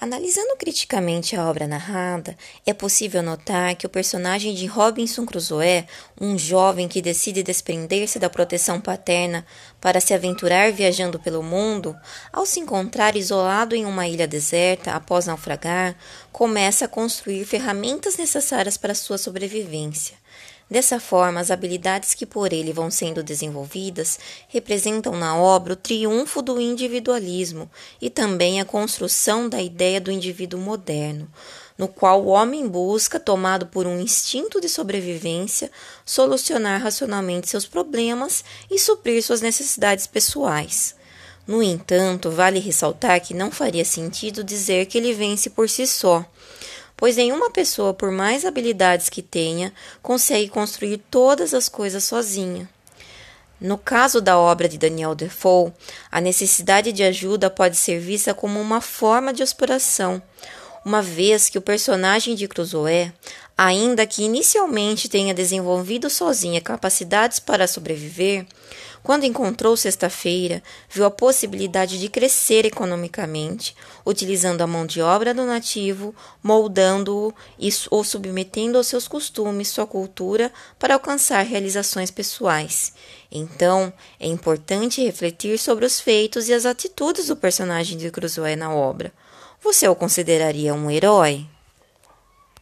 Analisando criticamente a obra narrada, é possível notar que o personagem de Robinson Crusoe, um jovem que decide desprender-se da proteção paterna para se aventurar viajando pelo mundo, ao se encontrar isolado em uma ilha deserta após naufragar, começa a construir ferramentas necessárias para sua sobrevivência. Dessa forma, as habilidades que por ele vão sendo desenvolvidas representam na obra o triunfo do individualismo e também a construção da ideia do indivíduo moderno, no qual o homem busca, tomado por um instinto de sobrevivência, solucionar racionalmente seus problemas e suprir suas necessidades pessoais. No entanto, vale ressaltar que não faria sentido dizer que ele vence por si só pois nenhuma pessoa, por mais habilidades que tenha, consegue construir todas as coisas sozinha. No caso da obra de Daniel Defoe, a necessidade de ajuda pode ser vista como uma forma de exploração, uma vez que o personagem de Crusoe, ainda que inicialmente tenha desenvolvido sozinha capacidades para sobreviver, quando encontrou sexta-feira, viu a possibilidade de crescer economicamente, utilizando a mão de obra do nativo, moldando-o ou submetendo aos seus costumes, sua cultura, para alcançar realizações pessoais. Então, é importante refletir sobre os feitos e as atitudes do personagem de Crusoe na obra. Você o consideraria um herói?